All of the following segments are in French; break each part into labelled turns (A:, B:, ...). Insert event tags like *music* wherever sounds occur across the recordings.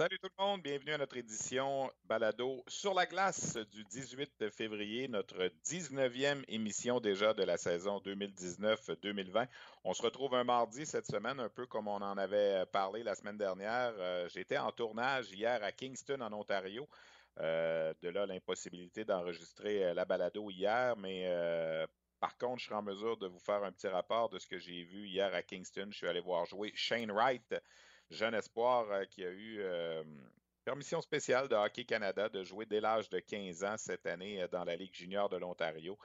A: Salut tout le monde, bienvenue à notre édition Balado sur la glace du 18 février, notre 19e émission déjà de la saison 2019-2020. On se retrouve un mardi cette semaine, un peu comme on en avait parlé la semaine dernière. Euh, j'étais en tournage hier à Kingston, en Ontario. Euh, de là, l'impossibilité d'enregistrer euh, la balado hier, mais par contre, je serai en mesure de vous faire un petit rapport de ce que j'ai vu hier à Kingston. Je suis allé voir jouer Shane Wright jeune espoir euh, qui a eu euh, permission spéciale de Hockey Canada de jouer dès l'âge de 15 ans cette année euh, dans la Ligue junior de l'Ontario.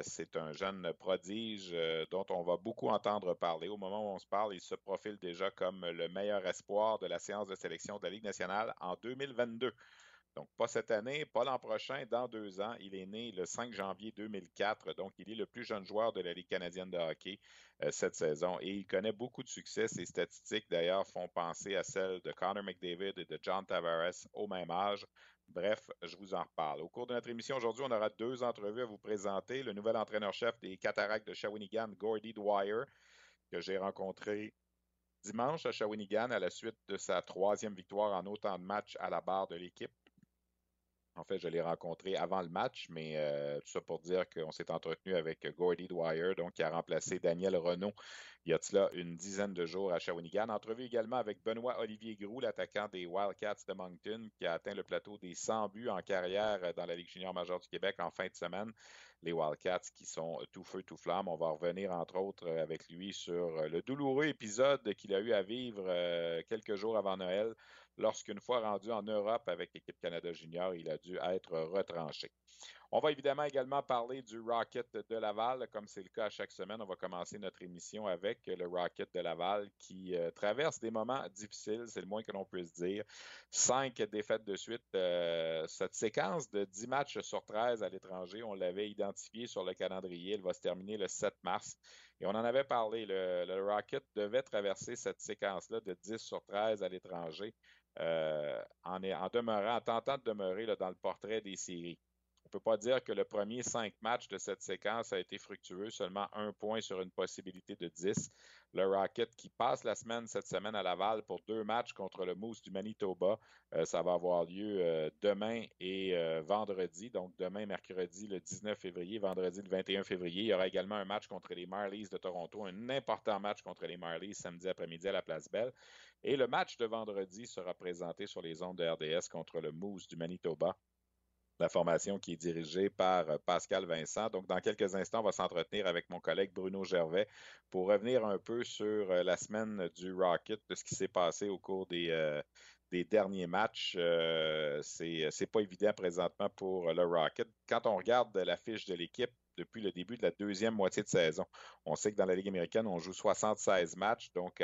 A: c'est un jeune prodige dont on va beaucoup entendre parler. Au moment où on se parle, il se profile déjà comme le meilleur espoir de la séance de sélection de la Ligue nationale en 2022. Donc, pas cette année, pas l'an prochain, dans deux ans. Il est né le 5 janvier 2004, donc il est le plus jeune joueur de la Ligue canadienne de hockey euh, cette saison et il connaît beaucoup de succès. Ses statistiques, d'ailleurs, font penser à celles de Connor McDavid et de John Tavares au même âge. Bref, je vous en reparle. Au cours de notre émission aujourd'hui, on aura deux entrevues à vous présenter. Le nouvel entraîneur-chef des Cataractes de Shawinigan, Gordy Dwyer, que j'ai rencontré dimanche à Shawinigan à la suite de sa troisième victoire en autant de matchs à la barre de l'équipe. En fait, je l'ai rencontré avant le match, mais euh, tout ça pour dire qu'on s'est entretenu avec Gordy Dwyer, donc qui a remplacé Daniel Renault il y a cela une dizaine de jours à Shawinigan. Entrevue également avec Benoît Olivier Groux, l'attaquant des Wildcats de Moncton, qui a atteint le plateau des 100 buts en carrière dans la Ligue junior majeure du Québec en fin de semaine. Les Wildcats qui sont tout feu, tout flamme. On va revenir entre autres avec lui sur le douloureux épisode qu'il a eu à vivre euh, quelques jours avant Noël lorsqu'une fois rendu en Europe avec l'équipe Canada Junior, il a dû être retranché. On va évidemment également parler du Rocket de Laval, comme c'est le cas à chaque semaine. On va commencer notre émission avec le Rocket de Laval qui euh, traverse des moments difficiles, c'est le moins que l'on puisse dire. Cinq défaites de suite. Euh, cette séquence de 10 matchs sur 13 à l'étranger, on l'avait identifié sur le calendrier. Elle va se terminer le 7 mars. Et on en avait parlé. Le, Rocket devait traverser cette séquence-là de 10 sur 13 à l'étranger. Euh, en, en, demeurant, en tentant de demeurer dans le portrait des séries. On ne peut pas dire que le premier cinq matchs de cette séquence a été fructueux, seulement un point sur une possibilité de 10. Le Rocket qui passe la semaine cette semaine à Laval pour deux matchs contre le Moose du Manitoba. Euh, ça va avoir lieu euh, demain et euh, vendredi. Donc demain, mercredi le 19 février, vendredi le 21 février. Il y aura également un match contre les Marlies de Toronto, un important match contre les Marlies samedi après-midi à la Place Belle. Et le match de vendredi sera présenté sur les ondes de RDS contre le Moose du Manitoba la formation qui est dirigée par euh, Pascal Vincent. Donc, dans quelques instants, on va s'entretenir avec mon collègue Bruno Gervais pour revenir un peu sur euh, la semaine du Rocket, de ce qui s'est passé au cours des, euh, derniers matchs. Euh, c'est pas évident présentement pour le Rocket. Quand on regarde la fiche de l'équipe, depuis le début de la deuxième moitié de saison. On sait que dans la Ligue américaine, on joue 76 matchs. Donc,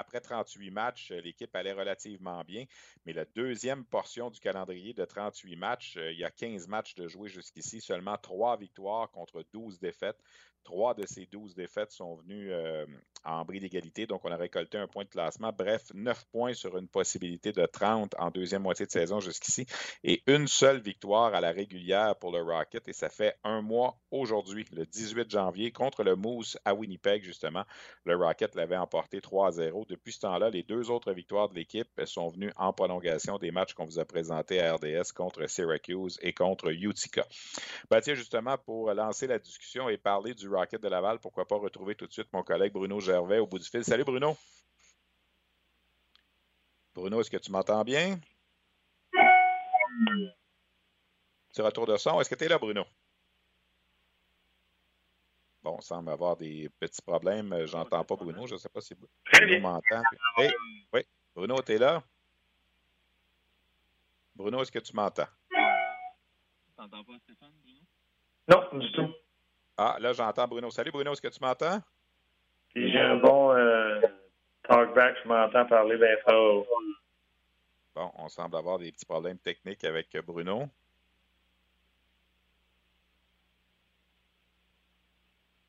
A: après 38 matchs, euh, l'équipe allait relativement bien, mais la deuxième portion du calendrier de 38 matchs, euh, il y a 15 matchs de jouer jusqu'ici, seulement 3 victoires contre 12 défaites. Trois de ces 12 défaites sont venues euh, en bris d'égalité, donc on a récolté un point de classement. Bref, 9 points sur une possibilité de 30 en deuxième moitié de saison jusqu'ici et une seule victoire à la régulière pour le Rocket. Et ça fait un mois aujourd'hui, le 18 janvier, contre le Moose à Winnipeg, justement. Le Rocket l'avait emporté 3-0. Depuis ce temps-là, les deux autres victoires de l'équipe sont venues en prolongation des matchs qu'on vous a présentés à RDS contre Syracuse et contre Utica. Ben, tiens, justement, pour lancer la discussion et parler du Rocket de Laval, pourquoi pas retrouver tout de suite mon collègue Bruno Gervais au bout du fil. Salut Bruno. Bruno, est-ce que tu m'entends bien? Petit retour de son. Est-ce que tu es là, Bruno? Bon, on semble avoir des petits problèmes. J'entends pas Bruno. Je ne sais pas si Bruno m'entend. oui, Bruno, tu es là? Bruno, est-ce que tu m'entends?
B: T'entends pas Stéphane, Bruno?
C: Non, du tout.
A: Ah, là, j'entends Bruno. Salut Bruno, est-ce que tu m'entends?
C: j'ai un bon euh, talkback, je m'entends parler bien fort.
A: Bon, on semble avoir des petits problèmes techniques avec Bruno.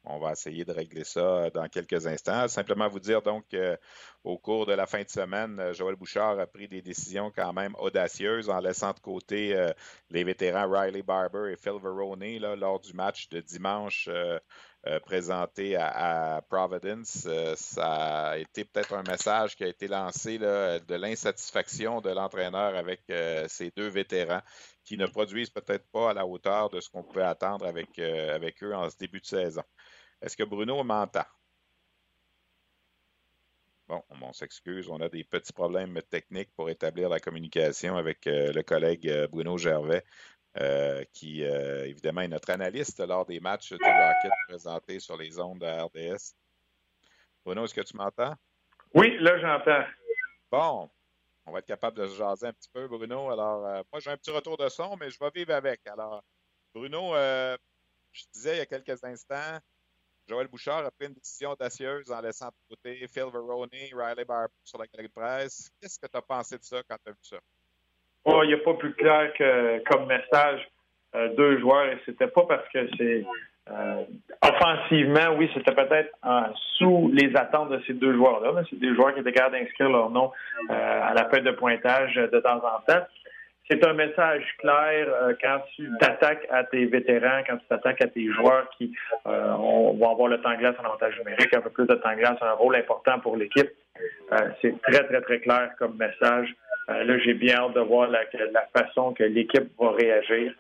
A: On va essayer de régler ça euh, dans quelques instants. Simplement vous dire donc qu'au cours de la fin de semaine, euh, Joël Bouchard a pris des décisions quand même audacieuses en laissant de côté euh, les vétérans Riley Barber et Phil Verone lors du match de dimanche présenté à, Providence. ça a été peut-être un message qui a été lancé de l'insatisfaction de l'entraîneur avec ces deux vétérans qui ne produisent peut-être pas à la hauteur de ce qu'on pouvait attendre avec, avec eux en ce début de saison. Est-ce que Bruno m'entend? Bon, on s'excuse, on a des petits problèmes techniques pour établir la communication avec euh, le collègue euh, Bruno Gervais, euh, qui évidemment est notre analyste lors des matchs du Rocket présentés sur les ondes de RDS. Bruno, est-ce que tu m'entends?
C: Oui, là j'entends.
A: Bon, on va être capable de se jaser un petit peu, Bruno. Alors, moi j'ai un petit retour de son, mais je vais vivre avec. Alors, Bruno, je disais il y a quelques instants, Joël Bouchard a pris une décision audacieuse en laissant de côté Phil Verone, Riley Barber sur la galerie de presse. Qu'est-ce que tu as pensé de ça quand tu as vu ça?
C: Oh, il n'y a pas plus clair que comme message euh, deux joueurs et c'était pas parce que c'est euh, offensivement, oui, c'était peut-être sous les attentes de ces deux joueurs-là, mais c'est des joueurs qui étaient capables d'inscrire leur nom euh, à la fête de pointage de temps en temps c'est un message clair euh, quand tu t'attaques à tes vétérans, quand tu t'attaques à tes joueurs qui euh, vont avoir le temps glace en avantage numérique, un peu plus de temps glace, un rôle important pour l'équipe. Euh, c'est très, très, très clair comme message. Là, j'ai bien hâte de voir la, façon que l'équipe va réagir.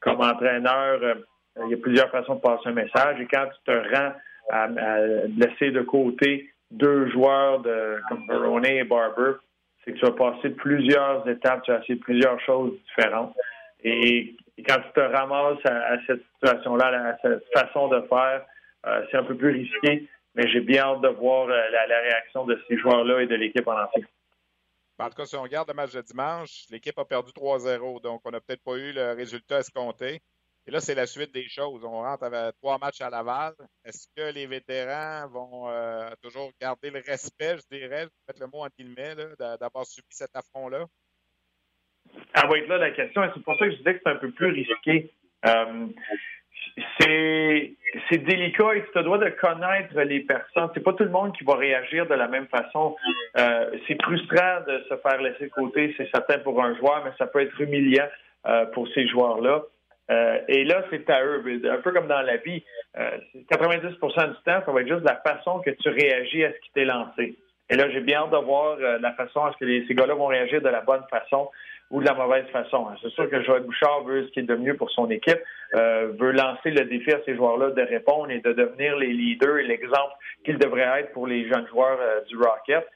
C: comme entraîneur, il y a plusieurs façons de passer un message. Et quand tu te rends à, laisser de côté deux joueurs de, comme Verone et Barber, c'est que tu vas passer plusieurs étapes, tu vas essayer plusieurs choses différentes. Et, quand tu te ramasses à, cette situation-là, à cette façon de faire, euh, c'est un peu plus risqué, mais j'ai bien hâte de voir euh, la, réaction de ces joueurs-là et de l'équipe en entier.
A: En tout cas, si on regarde le match de dimanche, l'équipe a perdu 3-0, donc on n'a peut-être pas eu le résultat escompté. Et là, c'est la suite des choses. On rentre avec trois matchs à Laval. Est-ce que les vétérans vont euh, toujours garder le respect, je dirais, je vais mettre le mot en guillemets, d'avoir subi cet affront-là?
C: Ah être là la question. C'est pour ça que je disais que c'est un peu plus risqué. Euh, c'est délicat et tu te dois de connaître les personnes. C'est pas tout le monde qui va réagir de la même façon. Euh, c'est frustrant de se faire laisser de côté, c'est certain pour un joueur, mais ça peut être humiliant pour ces joueurs-là. Euh, et là, c'est à eux. Un peu comme dans la vie, 90% euh, du temps, ça va être juste la façon que tu réagis à ce qui t'est lancé. Et là, j'ai bien hâte de voir euh, la façon à ce que ces gars-là vont réagir de la bonne façon ou de la mauvaise façon. C'est sûr que Joël Bouchard veut ce qui est de mieux pour son équipe, veut lancer le défi à ces joueurs-là de répondre et de devenir les leaders et l'exemple qu'ils devraient être pour les jeunes joueurs du Rocket.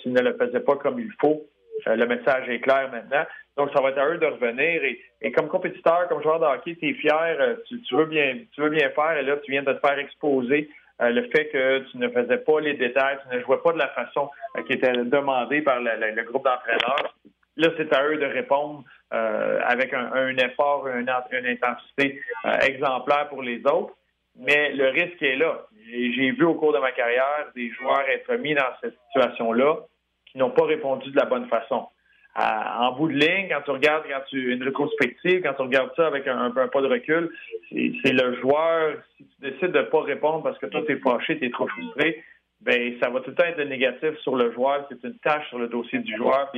C: S'ils ne le faisaient pas comme il faut, le message est clair maintenant. Donc, ça va être à eux de revenir. Et, comme compétiteur, comme joueur de hockey, tu es fier, euh, tu, veux bien, tu veux bien faire, et là, tu viens de te faire exposer euh, le fait que tu ne faisais pas les détails, tu ne jouais pas de la façon euh, qui était demandée par le, groupe d'entraîneurs. Là, c'est à eux de répondre avec un, effort, une, intensité exemplaire pour les autres. Mais le risque est là. J'ai vu au cours de ma carrière des joueurs être mis dans cette situation-là qui n'ont pas répondu de la bonne façon en bout de ligne, quand tu regardes, quand tu une rétrospective, quand tu regardes ça avec un, un, pas de recul, c'est le joueur, si tu décides de ne pas répondre parce que toi, tu es fâché, tu es trop frustré, ben ça va tout le temps être négatif sur le joueur, c'est une tâche sur le dossier du joueur.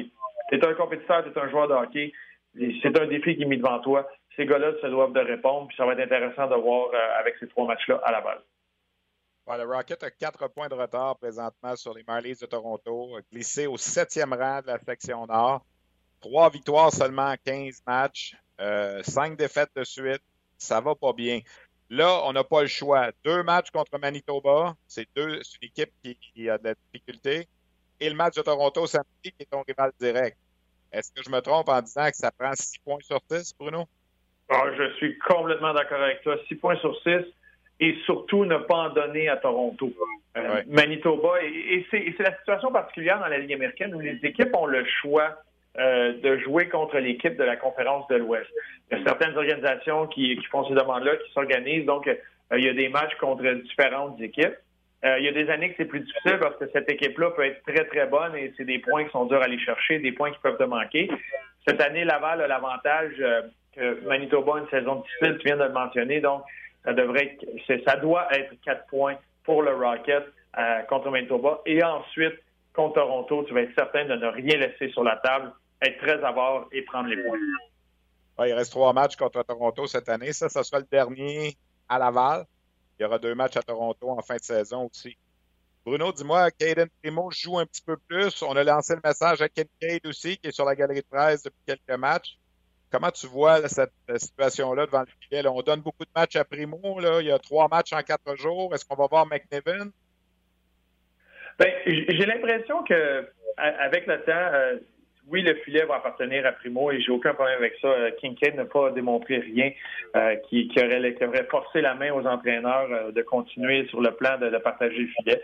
C: Tu es un compétiteur, tu es un joueur de hockey, c'est un défi qui est mis devant toi. Ces gars-là se doivent de répondre, puis ça va être intéressant de voir euh, avec ces trois matchs-là à la base.
A: le Rocket a quatre points de retard présentement sur les Marlies de Toronto, glissé au septième rang de la section Nord. Trois victoires seulement en 15 matchs, euh, cinq défaites de suite. Ça va pas bien. Là, on n'a pas le choix. Deux matchs contre Manitoba, c'est une équipe qui, a de la difficulté. Et le match de Toronto samedi, qui est ton rival direct. Est-ce que je me trompe en disant que ça prend six points sur six, Bruno?
C: Ah, je suis complètement d'accord avec toi. Six points sur six. et surtout ne pas en donner à Toronto. Euh, Manitoba, et, c'est la situation particulière dans la Ligue américaine où les équipes ont le choix euh, de jouer contre l'équipe de la conférence de l'Ouest. Il y a certaines organisations qui, font ces demandes-là, qui s'organisent, donc euh, il y a des matchs contre différentes équipes. Il y a des années que c'est plus difficile parce que cette équipe-là peut être très, très bonne et c'est des points qui sont durs à aller chercher, des points qui peuvent te manquer. Cette année, Laval a l'avantage que Manitoba a une saison difficile, tu viens de le mentionner, donc ça devrait être, ça doit être quatre points pour le Rocket euh, contre Manitoba. Et ensuite, contre Toronto, tu vas être certain de ne rien laisser sur la table, être très avare et prendre les points.
A: il reste trois matchs contre Toronto cette année. Ça, ça sera le dernier à Laval. Il y aura deux matchs à Toronto en fin de saison aussi. Bruno, dis-moi, Caden Primo joue un petit peu plus. On a lancé le message à Kincaid aussi, qui est sur la galerie de presse depuis quelques matchs. Comment tu vois cette euh, situation-là devant le filet? on donne beaucoup de matchs à Primo. Il y a trois matchs en quatre jours. Est-ce qu'on va voir McNevin?
C: Ben, j'ai l'impression que avec le temps, euh, oui, le filet va appartenir à Primo et j'ai aucun problème avec ça. Euh, Kincaid n'a pas démontré rien qui, aurait, forcé la main aux entraîneurs de continuer sur le plan de, partager le filet.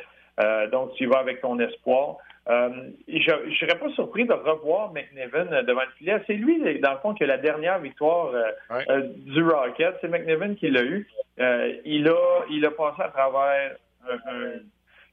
C: donc, tu y vas avec ton espoir. Euh, je ne serais pas surpris de revoir McNevin devant le filet. C'est lui, dans le fond, qui a la dernière victoire euh, euh, du Rocket. C'est McNevin qui l'a eu. il, a, il a passé à travers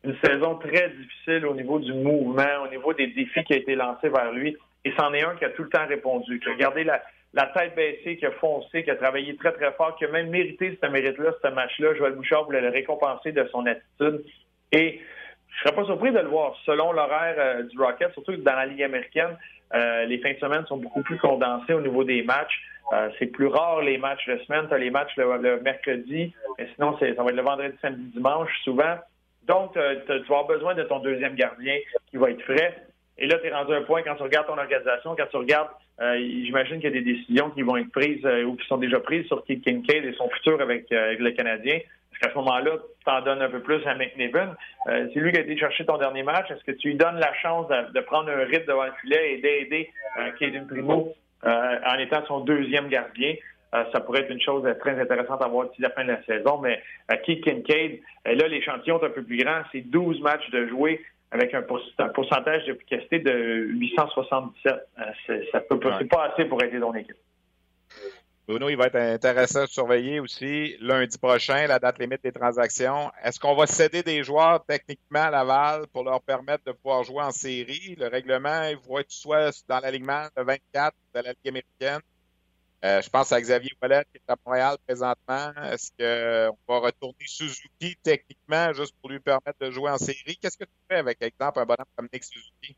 C: une saison très difficile au niveau du mouvement, au niveau des défis qui ont été lancés vers lui. Et c'en est un qui a tout le temps répondu, qui a gardé la, tête baissée, qui a foncé, qui a travaillé très, très fort, qui a même mérité ce mérite-là, ce match-là. Joël Bouchard voulait le récompenser de son attitude. Et je serais pas surpris de le voir. Selon l'horaire euh, du Rocket, surtout dans la Ligue américaine, euh, les fins de semaine sont beaucoup plus condensées au niveau des matchs. Euh, c'est plus rare les matchs de semaine. Tu as les matchs le, mercredi, mais sinon, ça va être le vendredi, samedi, dimanche, souvent. Donc, tu vas avoir besoin de ton deuxième gardien qui va être frais. Et là, tu es rendu un point quand tu regardes ton organisation, quand tu regardes, j'imagine qu'il y a des décisions qui vont être prises ou qui sont déjà prises sur Keith Kincaid et son futur avec, avec le Canadien. Parce qu'à ce moment-là, tu t'en donnes un peu plus à McNevin. Euh, c'est lui qui a été chercher ton dernier match. Est-ce que tu lui donnes la chance de, prendre un rythme devant le filet et d'aider euh, Primo euh, en étant son deuxième gardien? Euh, ça pourrait être une chose très intéressante à voir d'ici la fin de la saison. Mais Keith Kincaid, là, l'échantillon est un peu plus grand. C'est 12 matchs de jouer avec un, pourcentage d'efficacité de 877. ça peut, c'est pas assez pour aider ton équipe.
A: Bruno, il va être intéressant de surveiller aussi lundi prochain, la date limite des transactions. Est-ce qu'on va céder des joueurs techniquement à Laval pour leur permettre de pouvoir jouer en série? Le règlement, il va être soit dans l'alignement de 24 de la Ligue américaine. Euh, je pense à Xavier Wallet qui est à Montréal présentement. Est-ce qu'on va retourner Suzuki techniquement juste pour lui permettre de jouer en série? Qu'est-ce que tu fais avec, exemple, un bonhomme comme Nick Suzuki?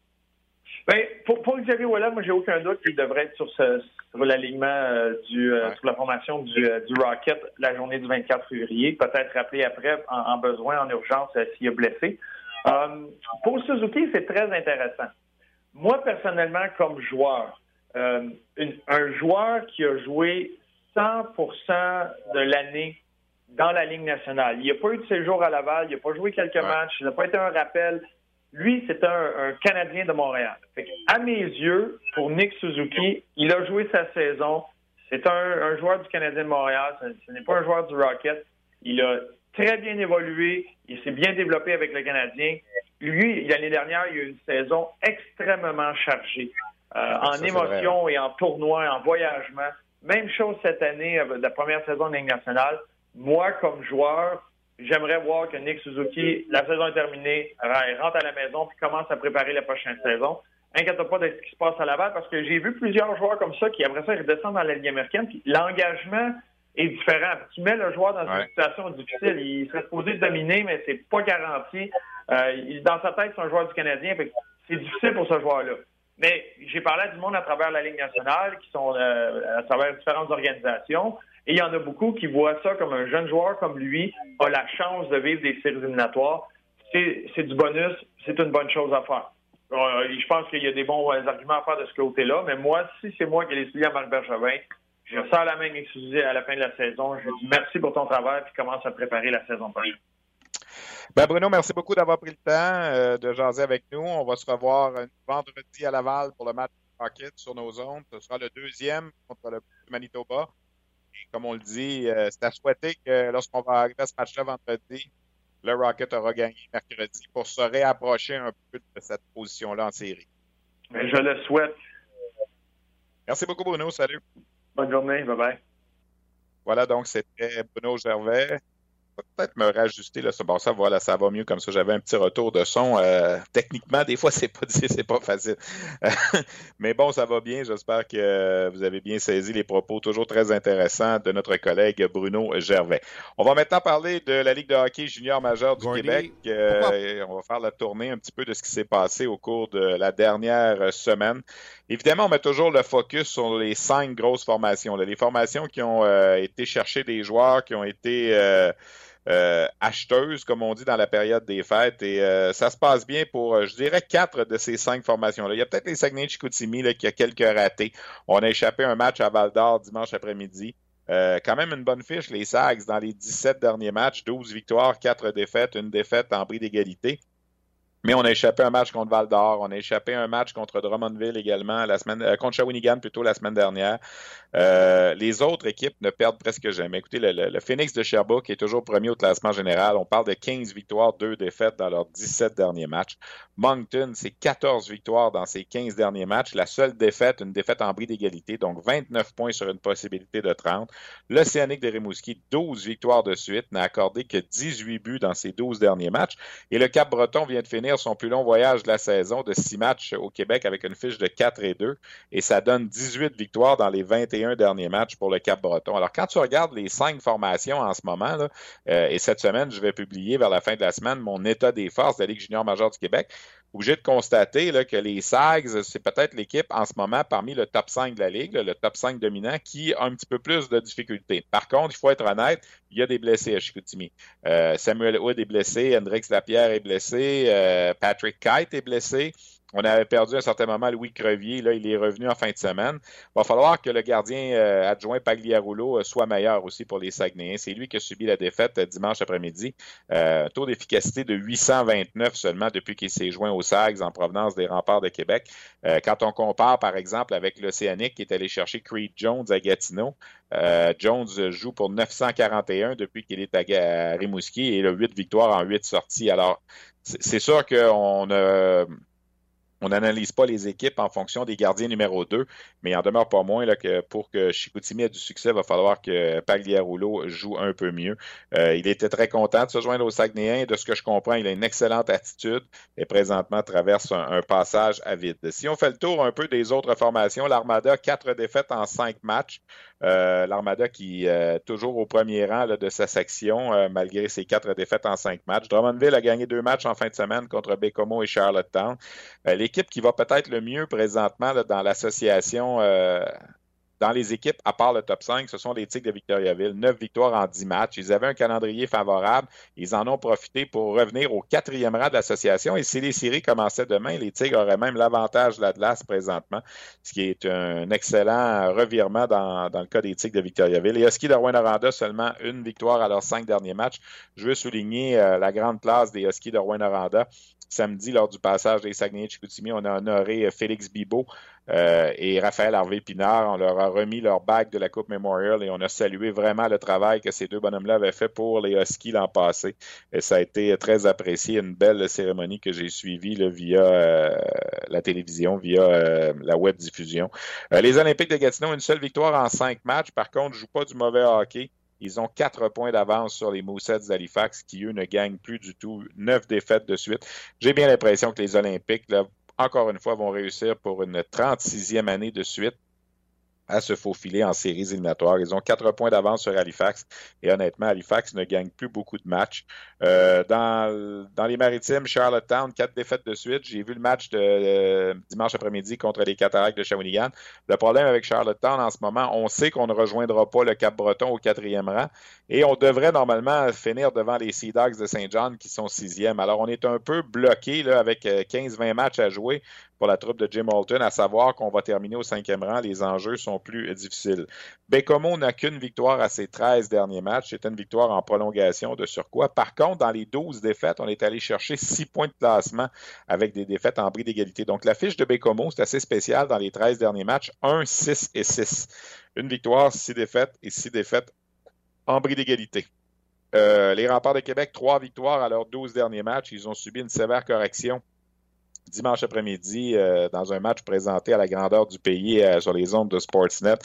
C: Ben, pour, pour Xavier Wallet, moi, j'ai aucun doute qu'il devrait être sur, ce, sur l'alignement euh, du, euh, sur la formation du, euh, du, Rocket la journée du 24 février. Peut-être rappelé après en, besoin, en urgence, s'il est blessé. pour Suzuki, c'est très intéressant. Moi, personnellement, comme joueur, un joueur qui a joué 100% de l'année dans la Ligue nationale. Il n'a pas eu de séjour à Laval, il n'a pas joué quelques matchs, il n'a pas été un rappel. Lui, c'est un, Canadien de Montréal. à mes yeux, pour Nick Suzuki, il a joué sa saison. C'est un, joueur du Canadien de Montréal. Ce, n'est pas un joueur du Rocket. Il a très bien évolué. Il s'est bien développé avec le Canadien. Lui, l'année dernière, il a eu une saison extrêmement chargée euh, en émotion et en tournoi, en voyagement. Même chose cette année, euh, la première saison de Ligue nationale. Moi, comme joueur, J'aimerais voir que Nick Suzuki, la saison est terminée, rentre à la maison puis commence à préparer la prochaine saison. Inquiète pas de ce qui se passe à Laval parce que j'ai vu plusieurs joueurs comme ça qui, après ça, redescendent dans la Ligue américaine. Puis l'engagement est différent. Tu mets le joueur dans une situation difficile. Il serait supposé dominer, mais c'est pas garanti. Euh, dans sa tête, c'est un joueur du Canadien. C'est difficile pour ce joueur-là. Mais j'ai parlé à du monde à travers la Ligue nationale, qui sont euh, à travers différentes organisations. Et il y en a beaucoup qui voient ça comme un jeune joueur comme lui a la chance de vivre des séries éliminatoires. C'est du bonus, c'est une bonne chose à faire. Euh, je pense qu'il y a des bons arguments à faire de ce côté-là, mais moi, si c'est moi qui ai décidé à Marc Bergevin, je sors la main excusée à la fin de la saison. Je dis merci pour ton travail puis commence à préparer la saison prochaine.
A: Ben Bruno, merci beaucoup d'avoir pris le temps euh, de jaser avec nous. On va se revoir vendredi à Laval pour le match Rocket sur nos ondes. Ce sera le deuxième contre le Manitoba. comme on le dit, euh, c'est à souhaiter que lorsqu'on va arriver à ce match-là vendredi, le Rocket aura gagné mercredi pour se réapprocher un peu de cette position-là en série.
C: Mais je le souhaite.
A: Merci beaucoup, Bruno. Salut.
C: Bonne journée. Bye-bye.
A: Voilà, donc c'était Bruno Gervais peut-être me rajuster. Là, bon, ça, voilà, ça va mieux comme ça. J'avais un petit retour de son. Euh, techniquement, des fois, *laughs* c'est pas c'est pas facile. *laughs* Mais bon, ça va bien. J'espère que vous avez bien saisi les propos toujours très intéressants de notre collègue Bruno Gervais. On va maintenant parler de la Ligue de hockey junior majeur du Québec. Euh, on va faire la tournée un petit peu de ce qui s'est passé au cours de la dernière semaine. Évidemment, on met toujours le focus sur les cinq grosses formations. les formations qui ont euh, été chercher des joueurs, qui ont été euh, acheteuse, comme on dit dans la période des fêtes. Et euh, ça se passe bien pour, euh, je dirais, quatre de ces cinq formations-là. Il y a peut-être les Saguenay Chicoutimi là, qui a quelques ratés. On a échappé un match à Val d'Or dimanche après-midi. quand même une bonne fiche, les Sags, dans les 17 derniers matchs, 12 victoires, 4 défaites, une défaite en bris d'égalité. Mais on a échappé un match contre Val d'Or, on a échappé un match contre Drummondville également, euh, contre Shawinigan plutôt la semaine dernière. Euh, les autres équipes ne perdent presque jamais. Écoutez, le, Phoenix de Sherbrooke est toujours premier au classement général. On parle de 15 victoires, 2 défaites dans leurs 17 derniers matchs. Moncton, c'est 14 victoires dans ses 15 derniers matchs. La seule défaite, une défaite en bris d'égalité, donc 29 points sur une possibilité de 30. L'Océanique de Rimouski, 12 victoires de suite, n'a accordé que 18 buts dans ses 12 derniers matchs. Et le Cap-Breton vient de finir son plus long voyage de la saison de six matchs au Québec avec une fiche de 4 et 2 et ça donne 18 victoires dans les 21 derniers matchs pour le Cap-Breton. Alors, quand tu regardes les cinq formations en ce moment, euh, et cette semaine, je vais publier vers la fin de la semaine mon état des forces de la Ligue junior majeure du Québec, obligé de constater là, que les Sags, c'est peut-être l'équipe en ce moment parmi le top 5 de la Ligue, le top 5 dominant, qui a un petit peu plus de difficultés. Par contre, il faut être honnête, il y a des blessés à Chicoutimi. Euh, Samuel Wood est blessé, Hendrix Lapierre est blessé, euh, Patrick Kite est blessé. On avait perdu à un certain moment Louis Crevier. Là, il est revenu en fin de semaine. Il va falloir que le gardien euh, adjoint Pagliarulo euh, soit meilleur aussi pour les Saguenayens. C'est lui qui a subi la défaite euh, dimanche après-midi. taux d'efficacité de 829 seulement depuis qu'il s'est joint aux Sags en provenance des remparts de Québec. quand on compare, par exemple, avec l'Océanique qui est allé chercher Creed Jones à Gatineau, Jones joue pour 941 depuis qu'il est à, Rimouski et il a 8 victoires en 8 sorties. Alors, c'est sûr qu'on a on n'analyse pas les équipes en fonction des gardiens numéro 2, mais il en demeure pas moins là, que pour que Chicoutimi ait du succès, il va falloir que Pagliarulo joue un peu mieux. Euh, il était très content de se joindre au Saguenayen. De ce que je comprends, il a une excellente attitude et présentement traverse un, passage à vide. Si on fait le tour un peu des autres formations, l'Armada, quatre défaites en cinq matchs. Euh, L'Armada qui est euh, toujours au premier rang de sa section, euh, malgré ses quatre défaites en cinq matchs. Drummondville a gagné deux matchs en fin de semaine contre Bécomo et Charlottetown. L'équipe qui va peut-être le mieux présentement dans l'association dans les équipes, à part le top 5, ce sont les Tigres de Victoriaville. Neuf victoires en dix matchs. Ils avaient un calendrier favorable. Ils en ont profité pour revenir au quatrième rang de l'association. Et si les séries commençaient demain, les Tigres auraient même l'avantage de l'Atlas présentement, ce qui est un excellent revirement dans, le cas des Tigres de Victoriaville. Les Huskies de Rouen-Noranda, seulement une victoire à leurs cinq derniers matchs. Je veux souligner euh, la grande place des Huskies de Rouen-Noranda samedi, lors du passage des Saguenay-Chicoutimi, on a honoré euh, Félix Bibot euh, et Raphaël Harvey-Pinard. On leur a remis leur bague de la Coupe Memorial et on a salué vraiment le travail que ces deux bonhommes-là avaient fait pour les Huskies l'an passé. Ça a été très apprécié, une belle cérémonie que j'ai suivie via euh, la télévision, via la web diffusion. les Olympiques de Gatineau, une seule victoire en cinq matchs. Par contre, ne jouent pas du mauvais hockey. Ils ont quatre points d'avance sur les Moussets d'Halifax qui, eux, ne gagnent plus du tout. Neuf défaites de suite. J'ai bien l'impression que les Olympiques, encore une fois, vont réussir pour une 36e année de suite à se faufiler en séries éliminatoires. Ils ont quatre points d'avance sur Halifax et honnêtement, Halifax ne gagne plus beaucoup de matchs. Euh, dans, les maritimes, Charlottetown, quatre défaites de suite. J'ai vu le match de euh, dimanche après-midi contre les Cataractes de Shawinigan. Le problème avec Charlottetown en ce moment, on sait qu'on ne rejoindra pas le Cap-Breton au quatrième rang et on devrait normalement finir devant les Sea Dogs de Saint John qui sont sixième. Alors on est un peu bloqué avec 15-20 euh, matchs à jouer pour la troupe de Jim Holton, à savoir qu'on va terminer au cinquième rang. Les enjeux sont plus difficiles. Bécomo n'a qu'une victoire à ses 13 derniers matchs. C'était une victoire en prolongation de surcroît. Par contre, dans les 12 défaites, on est allé chercher 6 points de classement avec des défaites en bris d'égalité. Donc, la fiche de Bécomo, c'est assez spécial dans les 13 derniers matchs. 1, 6 et 6. Une victoire, 6 défaites et 6 défaites en bris d'égalité. Euh, les remparts de Québec, 3 victoires à leurs 12 derniers matchs. Ils ont subi une sévère correction dimanche après-midi euh, dans un match présenté à la grandeur du pays euh, sur les ondes de Sportsnet,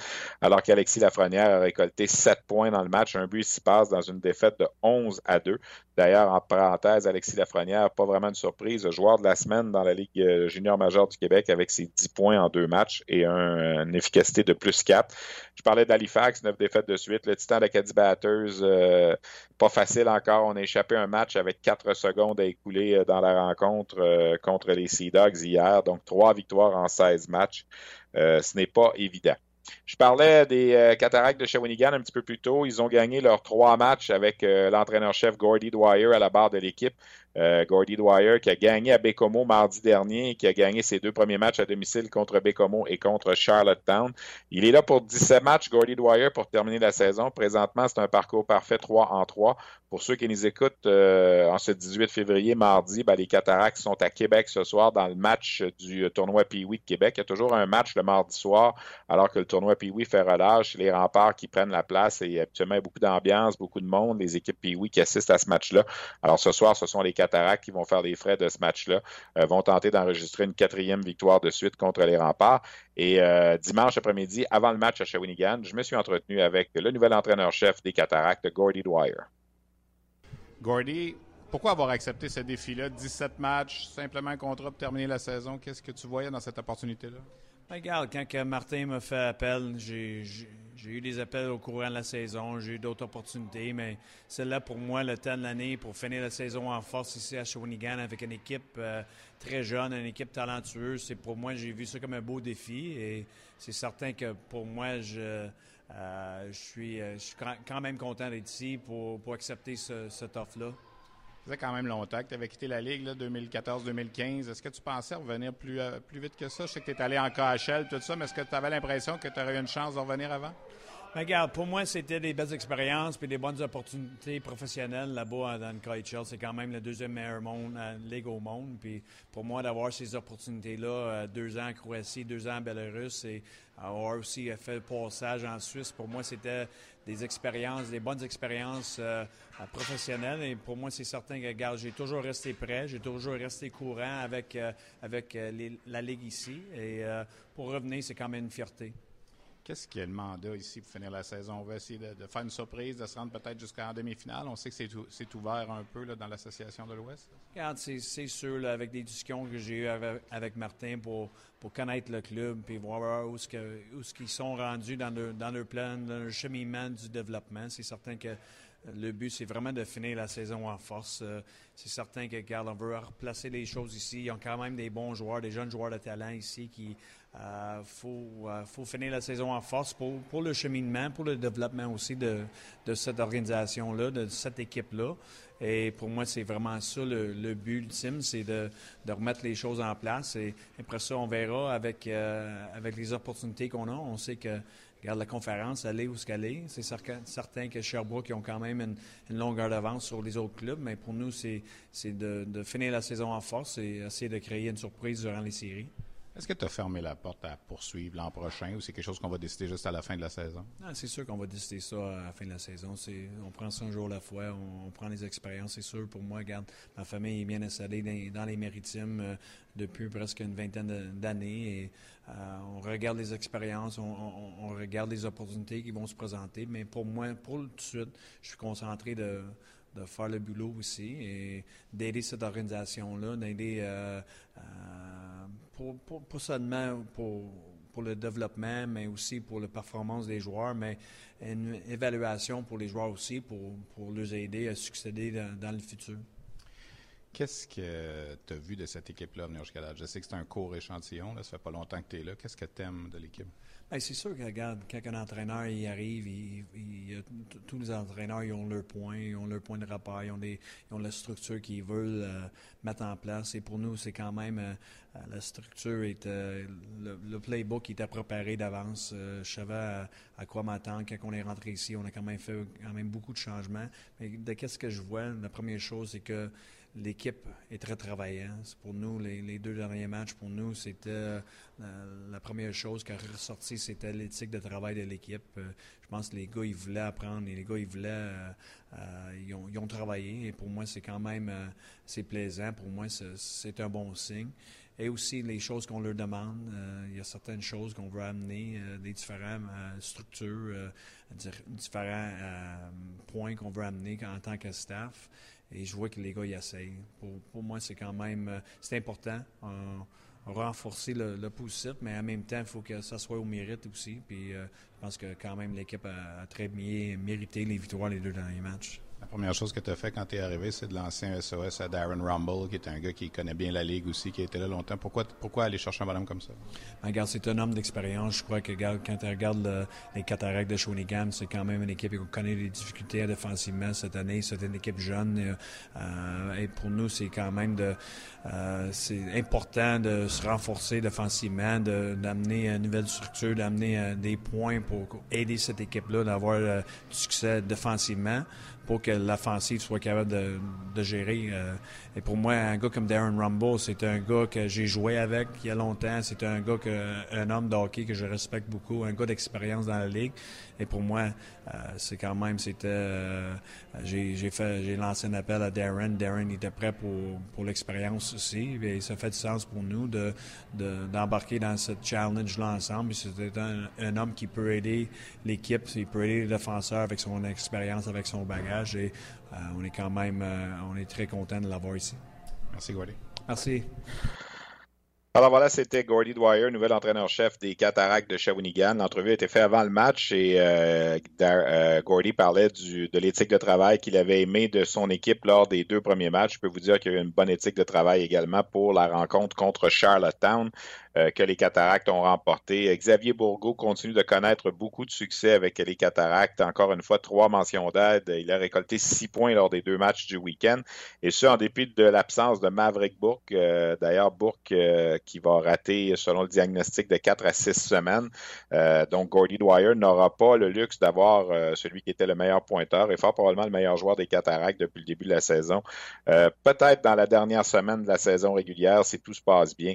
A: alors qu'Alexis Lafrenière a récolté 7 points dans le match, un but s'y passe dans une défaite de 11 à 2. D'ailleurs, en parenthèse, Alexis Lafrenière, pas vraiment une surprise, joueur de la semaine dans la Ligue euh, junior majeure du Québec avec ses 10 points en deux matchs et une efficacité de plus 4. Je parlais d'Halifax, 9 défaites de suite. Le Titan d'Acadie Batters, pas facile encore. On a échappé un match avec 4 secondes à écouler dans la rencontre contre les Sea Dogs hier. Donc, trois victoires en 16 matchs. ce n'est pas évident. Je parlais des euh, Cataractes de Shawinigan un petit peu plus tôt. Ils ont gagné leurs trois matchs avec euh, l'entraîneur-chef Gordy Dwyer à la barre de l'équipe. Euh, Gordy Dwyer qui a gagné à Bécomo mardi dernier, qui a gagné ses deux premiers matchs à domicile contre Bécomo et contre Charlottetown. Il est là pour 17 matchs, Gordy Dwyer, pour terminer la saison. Présentement, c'est un parcours parfait 3 en 3. Pour ceux qui nous écoutent euh, en ce 18 février, mardi, ben, les Cataractes sont à Québec ce soir dans le match du tournoi Pee-Wee de Québec. Il y a toujours un match le mardi soir, alors que le tournoi Pee-Wee fait relâche. Les remparts qui prennent la place et il y a beaucoup d'ambiance, beaucoup de monde, les équipes Pee-Wee qui assistent à ce match-là. Alors ce soir, ce sont les Cataractes qui vont faire les frais de ce match-là, euh, vont tenter d'enregistrer une quatrième victoire de suite contre les remparts. Et euh, dimanche après-midi, avant le match à Shawinigan, je me suis entretenu avec le nouvel entraîneur-chef des Cataractes, Gordy Dwyer.
D: Gordy, pourquoi avoir accepté ce défi-là? 17 matchs, simplement un contrat pour terminer la saison. Qu'est-ce que tu voyais dans cette opportunité-là?
E: Ben, regarde, quand Martin m'a fait appel, j'ai eu des appels au courant de la saison, j'ai eu d'autres opportunités, mais celle-là, pour moi, le temps de l'année pour finir la saison en force ici à Shawinigan avec une équipe euh, très jeune, une équipe talentueuse, c'est pour moi, j'ai vu ça comme un beau défi et c'est certain que pour moi, je, euh, suis, euh, quand même content d'être ici pour, pour accepter ce, cette offre-là.
D: Faisait quand même longtemps que tu avais quitté la Ligue, 2014-2015. Est-ce que tu pensais revenir plus, euh, plus vite que ça? Je sais que tu es allé en KHL, tout ça, mais est-ce que tu avais l'impression que tu aurais eu une chance de revenir avant?
E: regarde, pour moi, c'était des belles expériences et des bonnes opportunités professionnelles là-bas dans le KHL. C'est quand même le deuxième meilleur monde, euh, ligue au monde. Puis pour moi, d'avoir ces opportunités-là, euh, deux ans en Croatie, deux ans en Belarus et avoir aussi fait le passage en Suisse, pour moi, c'était des expériences, des bonnes expériences euh, professionnelles. Et pour moi, c'est certain que, regarde, j'ai toujours resté prêt, j'ai toujours resté courant avec, avec la Ligue ici. Et pour revenir, c'est quand même une fierté.
D: Qu'est-ce qui est le mandat ici pour finir la saison? On va essayer de, faire une surprise, de se rendre peut-être jusqu'en demi-finale. On sait que c'est ouvert un peu dans l'Association de l'Ouest.
E: Regarde, c'est sûr, avec des discussions que j'ai eues avec, Martin pour, pour connaître le club et voir où, qu'ils sont rendus dans leur, dans plan, dans leur cheminement du développement. C'est certain que le but, c'est vraiment de finir la saison en force. Euh, c'est certain que, regarde, on veut replacer les choses ici. Ils ont quand même des bons joueurs, des jeunes joueurs de talent ici qui il euh, faut, euh, faut, finir la saison en force pour, le cheminement, pour le développement aussi de, cette organisation-là, de cette équipe-là. Et pour moi, c'est vraiment ça le, but ultime, c'est de, remettre les choses en place. Et après ça, on verra avec, euh, avec les opportunités qu'on a. On sait que, regarde, la conférence, elle est où ce qu'elle est. C'est certain que Sherbrooke, ils ont quand même une, une longueur d'avance sur les autres clubs. Mais pour nous, c'est de, de finir la saison en force et essayer de créer une surprise durant les séries.
D: Est-ce que tu as fermé la porte à poursuivre l'an prochain ou c'est quelque chose qu'on va décider juste à la fin de la saison?
E: c'est sûr qu'on va décider ça à la fin de la saison. On prend ça un jour à la fois, on, prend les expériences, c'est sûr. Pour moi, regarde, ma famille est bien installée dans, les Maritimes euh, depuis presque une vingtaine d'années et euh, on regarde les expériences, on, regarde les opportunités qui vont se présenter. Mais pour moi, pour tout de suite, je suis concentré de faire le boulot aussi et d'aider cette organisation-là, d'aider euh, pour, pas seulement pour, pour le développement, mais aussi pour la performance des joueurs, mais une évaluation pour les joueurs aussi, pour, pour les aider à succéder dans, le futur.
D: Qu'est-ce que tu as vu de cette équipe-là venir jusqu'à là? Je sais que c'est un court échantillon, là, ça fait pas longtemps que tu es là. Qu'est-ce que tu aimes de l'équipe?
E: C'est sûr que, regarde, quand un entraîneur il arrive, il, tous les entraîneurs ils ont leur point, ils ont leur point de rapport, ils ont, des, ils ont la structure qu'ils veulent euh, mettre en place. Et pour nous, c'est quand même euh, la structure, est, euh, le, playbook était préparé d'avance. je savais à, quoi m'attendre? Quand on est rentré ici, on a quand même fait quand même beaucoup de changements. Mais de qu'est-ce que je vois, la première chose, c'est que l'équipe est très travaillante. Pour nous, les, deux derniers matchs, pour nous, c'était euh, la, première chose qui a ressorti, c'était l'éthique de travail de l'équipe. Euh, je pense que les gars, ils voulaient apprendre et les gars, ils voulaient, euh, ils, ont, ils, ont, travaillé. Et pour moi, c'est quand même, c'est plaisant. Pour moi, c'est un bon signe. Et aussi les choses qu'on leur demande. il y a certaines choses qu'on veut amener, des différentes structures, différents points qu'on veut amener en tant que staff. Et je vois que les gars y essayent. Pour, moi, c'est quand même euh, c'est important. renforcer le, positif, mais en même temps, il faut que ça soit au mérite aussi. Puis euh, je pense que quand même l'équipe a, a, très bien mérité les victoires les deux derniers matchs.
D: La première chose que tu as fait quand tu es arrivé, c'est de lancer un SOS à Darren Rumble, qui est un gars qui connaît bien la Ligue aussi, qui a été là longtemps. Pourquoi, pourquoi aller chercher un bonhomme comme ça?
E: Ben, regarde, c'est un homme d'expérience. Je crois que quand tu regardes les cataractes de Shawinigan, c'est quand même une équipe qui connaît des difficultés défensivement cette année. C'est une équipe jeune. Euh, et pour nous, c'est quand même euh, important de se renforcer défensivement, d'amener une nouvelle structure, d'amener euh, des points pour aider cette équipe-là d'avoir du succès défensivement pour que l'offensive soit capable de, gérer. Euh, et pour moi, un gars comme Darren Rumble, c'est un gars que j'ai joué avec il y a longtemps. C'est un gars, que, un homme de hockey que je respecte beaucoup, un gars d'expérience dans la ligue. Et pour moi, euh, c'est quand même, c'était, euh, j'ai, fait, j'ai lancé un appel à Darren. Darren était prêt pour, pour l'expérience aussi. Et ça fait du sens pour nous de, d'embarquer dans ce challenge-là ensemble. C'était un, un, homme qui peut aider l'équipe, il peut aider les défenseurs avec son expérience, avec son bagage. Et euh, on est quand même, on est très content de l'avoir ici.
D: Merci, Gordy.
E: Merci.
A: Alors voilà, c'était Gordy Dwyer, nouvel entraîneur-chef des Cataractes de Shawinigan. L'entrevue a été faite avant le match et euh, euh, Gordy parlait de l'éthique de travail qu'il avait aimé de son équipe lors des deux premiers matchs. Je peux vous dire qu'il y a une bonne éthique de travail également pour la rencontre contre Charlottetown. Euh, que les Cataractes ont remporté. Xavier Bourgault continue de connaître beaucoup de succès avec les Cataractes. Encore une fois, trois mentions d'aide. Il a récolté six points lors des deux matchs du week-end. Et ce, en dépit de l'absence de Maverick Bourque. Euh, d'ailleurs, Bourque euh, qui va rater, selon le diagnostic, de quatre à six semaines. donc, Gordy Dwyer n'aura pas le luxe d'avoir celui qui était le meilleur pointeur et fort probablement le meilleur joueur des Cataractes depuis le début de la saison. Peut-être dans la dernière semaine de la saison régulière, si tout se passe bien.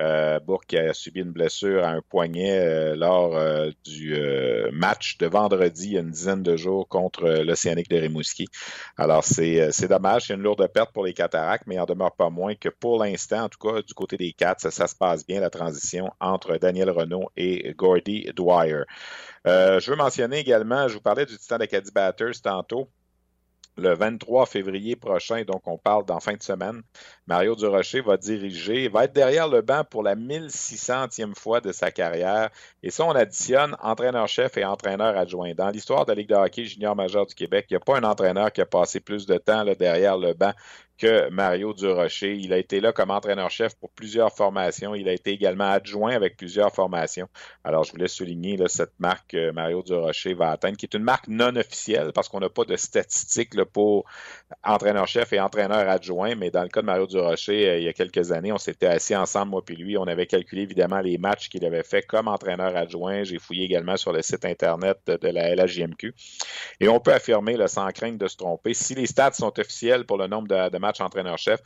A: Euh, Bourque a subi une blessure à un poignet euh, lors euh, du euh, match de vendredi, il y a une dizaine de jours, contre l'Océanique de Rimouski. Alors, c'est, dommage, c'est une lourde perte pour les cataractes, mais il en demeure pas moins que pour l'instant, en tout cas, du côté des Cats, ça, se passe bien, la transition entre Daniel Renault et Gordy Dwyer. je veux mentionner également, je vous parlais du Titan Caddy Batters tantôt le 23 février prochain, donc on parle dans fin de semaine, Mario Durocher va diriger, va être derrière le banc pour la 1600e fois de sa carrière. Et ça, on additionne entraîneur-chef et entraîneur adjoint. Dans l'histoire de la Ligue de hockey junior majeur du Québec, il n'y a pas un entraîneur qui a passé plus de temps derrière le banc que Mario Durocher. Il a été là comme entraîneur-chef pour plusieurs formations. Il a été également adjoint avec plusieurs formations. Alors, je voulais souligner cette marque que Mario Durocher va atteindre, qui est une marque non officielle parce qu'on n'a pas de statistiques pour entraîneur-chef et entraîneur adjoint. Mais dans le cas de Mario Durocher, euh, il y a quelques années, on s'était assis ensemble, moi puis lui. On avait calculé évidemment les matchs qu'il avait fait comme entraîneur adjoint. J'ai fouillé également sur le site Internet de la LHJMQ. Et on peut affirmer, là, sans crainte de se tromper, si les stats sont officiels pour le nombre de, de match entraîneur-chef,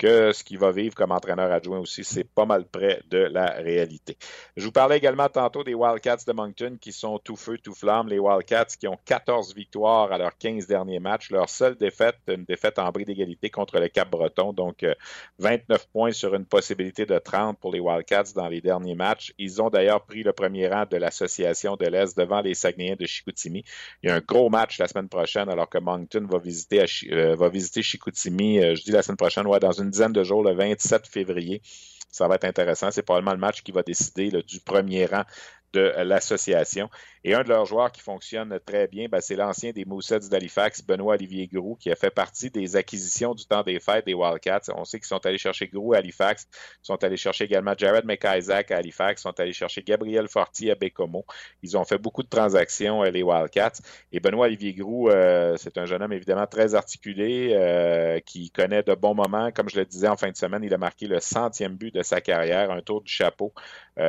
A: que ce qu'il va vivre comme entraîneur adjoint aussi, c'est pas mal près de la réalité. Je vous parlais également tantôt des Wildcats de Moncton qui sont tout feu, tout flamme. Les Wildcats qui ont 14 victoires à leurs 15 derniers matchs. Leur seule défaite, une défaite en bris d'égalité contre le Cap-Breton. Donc, 29 euh, points sur une possibilité de 30 pour les Wildcats dans les derniers matchs. Ils ont d'ailleurs pris le premier rang de l'Association de l'Est devant les Saguenayens de Chicoutimi. Il y a un gros match la semaine prochaine alors que Moncton va visiter, euh, va visiter Chicoutimi, euh, je dis la semaine prochaine, ouais, dans une dizaine de jours, le 27 février. Ça va être intéressant. C'est probablement le match qui va décider du premier rang de l'association. Et un de leurs joueurs qui fonctionne très bien, ben, c'est l'ancien des Moussets d'Halifax, Benoît Olivier Groux, qui a fait partie des acquisitions du temps des fêtes des Wildcats. On sait qu'ils sont allés chercher Groux à Halifax, ils sont allés chercher également Jared McIsaac à Halifax, ils sont allés chercher Gabriel Forti à Bécomo. Ils ont fait beaucoup de transactions, euh, les Wildcats. Et Benoît Olivier Groux, euh, c'est un jeune homme évidemment très articulé, euh, qui connaît de bons moments. Comme je le disais en fin de semaine, il a marqué le centième but de sa carrière, un tour du chapeau.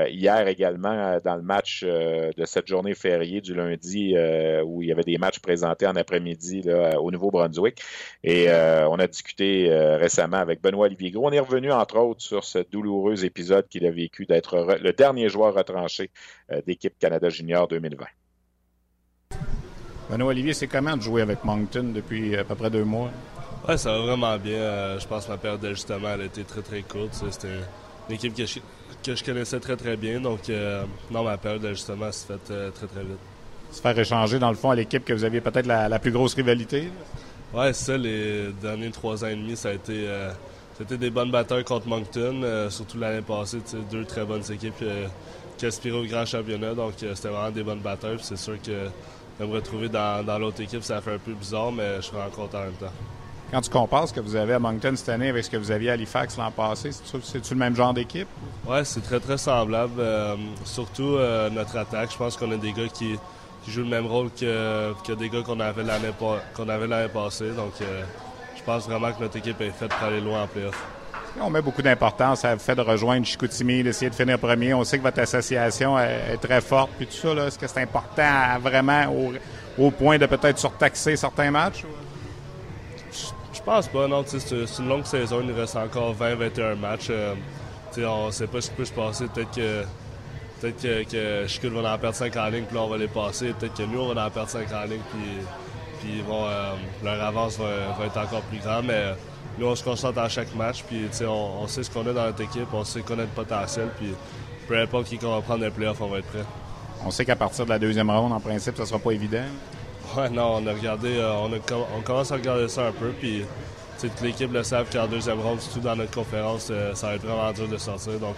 A: Hier également, dans le match de cette journée férié du lundi euh, où il y avait des matchs présentés en après-midi au Nouveau-Brunswick. Et euh, on a discuté euh, récemment avec Benoît Olivier Gros. On est revenu, entre autres, sur ce douloureux épisode qu'il a vécu d'être le dernier joueur retranché d'équipe Canada Junior 2020.
D: Benoît Olivier, c'est comment de jouer avec Moncton depuis à peu près deux mois?
F: Oui, ça va vraiment bien. je pense que ma période d'ajustement a été très très courte. C'était une équipe je, que je connaissais très très bien. Donc, non, ma période d'ajustement s'est faite très très vite
D: se faire échanger, dans le fond, à l'équipe que vous aviez peut-être la, plus grosse rivalité?
F: Oui, c'est ça. Les derniers trois ans et demi, ça a été, euh, des bonnes batailles contre Moncton, euh, surtout l'année passée. Deux très bonnes équipes euh, qui aspiraient au grand championnat. Donc, c'était vraiment des bonnes batailles. C'est sûr que de me retrouver dans, l'autre équipe, ça fait un peu bizarre, mais je suis vraiment content en même temps.
D: Quand tu compares ce que vous avez à Moncton cette année avec ce que vous aviez à Halifax l'an passé, c'est-tu le même genre d'équipe?
F: Oui, c'est très, très semblable. surtout notre attaque. Je pense qu'on a des gars qui qui joue le même rôle que, que des gars qu'on avait l'année qu'on avait l'année passée. Donc, euh, je pense vraiment que notre équipe est faite pour aller loin en playoff.
D: On met beaucoup d'importance à le fait de rejoindre Chicoutimi, d'essayer de finir premier. On sait que votre association est, très forte, puis tout ça. Est-ce que c'est important vraiment au, point de peut-être surtaxer certains matchs?
F: Je, pense pas, non. C'est une longue saison. Il reste encore 20-21 matchs. Euh, on ne sait pas ce qui peut se passer. Peut-être que Peut-être que, que va en perdre 5 en ligne, puis là, on va les passer. Peut-être que nous, on va en perdre 5 en ligne, puis, puis euh, leur avance va, être encore plus grande. Mais nous, on se concentre à chaque match, puis on, sait ce qu'on a dans notre équipe, on sait qu'on a le potentiel, puis peu importe qui va prendre les playoffs, on va être prêt.
D: On sait qu'à partir de la deuxième ronde, en principe, ça sera pas évident. *laughs*
F: Ouais, non, on a regardé, euh, on, on, commence à regarder ça un peu, puis toute l'équipe le savent qu'en deuxième ronde, surtout dans notre conférence, euh, ça va être vraiment dur de sortir. Donc,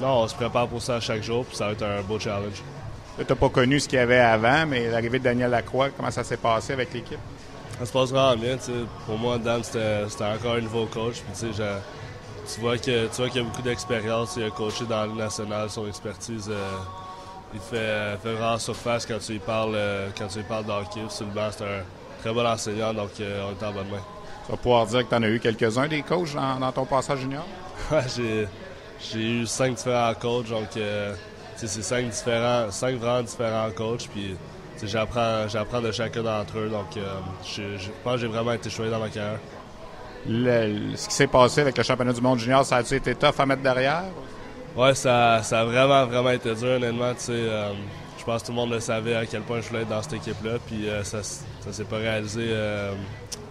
F: non, on se prépare pour ça chaque jour, puis ça va être un beau challenge.
D: Tu n'as pas connu ce qu'il y avait avant, mais l'arrivée de Daniel Lacroix, comment ça s'est passé avec l'équipe?
F: Ça se passe vraiment bien. Pour moi, Dan, c'était encore un nouveau coach. Puis, tu vois qu'il y a beaucoup d'expérience. Il a coaché dans le national. Son expertise, euh, il fait, fait, vraiment surface quand tu lui parles, euh, quand tu lui parles d'hockey. Sur le banc, c'est un très bon enseignant, donc euh, on est en bonne main.
D: Tu vas pouvoir dire que tu en as eu quelques-uns des coachs dans, dans ton passage junior? *laughs*
F: Ouais, j'ai j'ai eu cinq différents coachs, donc euh, c'est cinq différents, cinq vraiment différents coachs, puis j'apprends, j'apprends de chacun d'entre eux, donc euh, je, pense que j'ai vraiment été choisi dans ma carrière.
D: ce qui s'est passé avec le championnat du monde junior, ça a-tu été tough à mettre derrière?
F: Oui, ça, ça a vraiment, vraiment été dur, honnêtement. Euh, je pense que tout le monde le savait à quel point je voulais être dans cette équipe-là, puis ça, ça s'est pas réalisé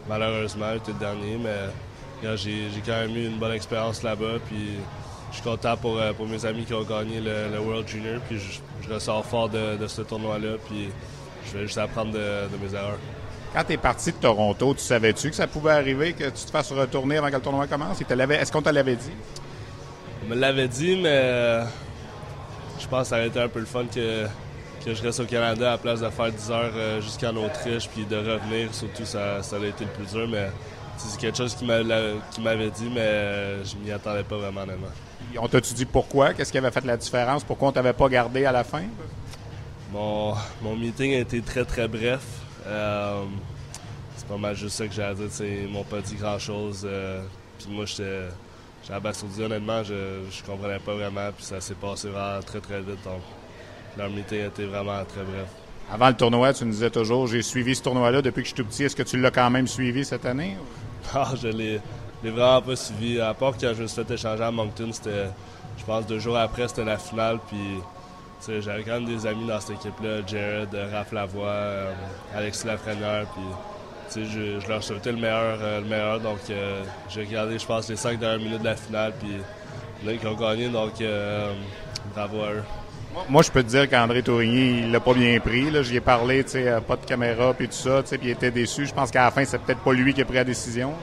F: malheureusement le dernier, mais j'ai, quand même eu une bonne expérience là-bas, puis je suis content pour, euh, pour mes amis qui ont gagné le, World Junior. Puis je, ressors fort de, ce tournoi-là. Puis je vais juste apprendre de, mes erreurs.
D: Quand tu es parti de Toronto, tu savais-tu que ça pouvait arriver que tu te fasses retourner avant que le tournoi commence? Est-ce qu'on te l'avait dit?
F: On me l'avait dit, mais euh, je pense que ça aurait été un peu le fun que, que je reste au Canada à la place de faire 10 heures euh, jusqu'en Autriche puis de revenir. Surtout, ça, ça a été le plus dur, mais c'est quelque chose qui m'avait dit, mais je m'y attendais pas vraiment, honnêtement.
D: On t'a-tu dit pourquoi? Qu'est-ce qui avait fait la différence? Pourquoi on t'avait pas gardé à la fin?
F: Mon, mon meeting a été très, très bref. Euh, c'est pas mal juste ça que j'ai à dire. Ils m'ont pas dit grand-chose. Euh, puis moi, j'étais abasourdi. Honnêtement, je, je comprenais pas vraiment. Puis ça s'est passé vraiment très, très vite. Donc, leur meeting a été vraiment très bref.
D: Avant le tournoi, tu nous disais toujours, j'ai suivi ce tournoi-là depuis que je suis tout petit. Est-ce que tu l'as quand même suivi cette année? *laughs*
F: Ah, je l'ai l'ai vraiment pas suivi. À part quand je me suis fait échanger à Moncton, c'était, je pense, deux jours après, c'était la finale. Puis, j'avais quand même des amis dans cette équipe-là, Jared, Raph Lavoie, euh, Alexis Lafrenière. Puis, je, je, leur souhaitais le meilleur. Euh, le meilleur donc, euh, j'ai regardé, je pense, les cinq dernières minutes de la finale. Puis, là, ils ont gagné. Donc, bravo à eux.
D: Moi, je peux te dire qu'André Tourigny, il l'a pas bien pris. J'y ai parlé, pas de caméra, puis tout ça, puis il était déçu. Je pense qu'à la fin, c'est peut-être pas lui qui a pris la décision.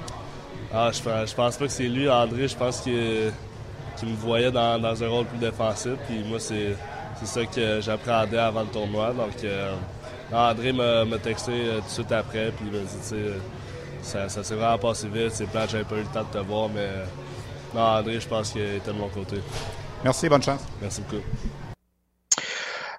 F: Ah, je, je pense pas que c'est lui, André. Je pense qu'il me voyait dans, un rôle plus défensif. Puis moi, c'est c'est ça que j'appréhendais avant le tournoi. Donc, André m'a texté tout de suite après, puis il m'a dit, ça, ça s'est vraiment passé vite. C'est plate, j'avais pas eu le temps de te voir, mais non, André, je pense qu'il était de mon côté.
D: Merci, bonne chance.
F: Merci beaucoup.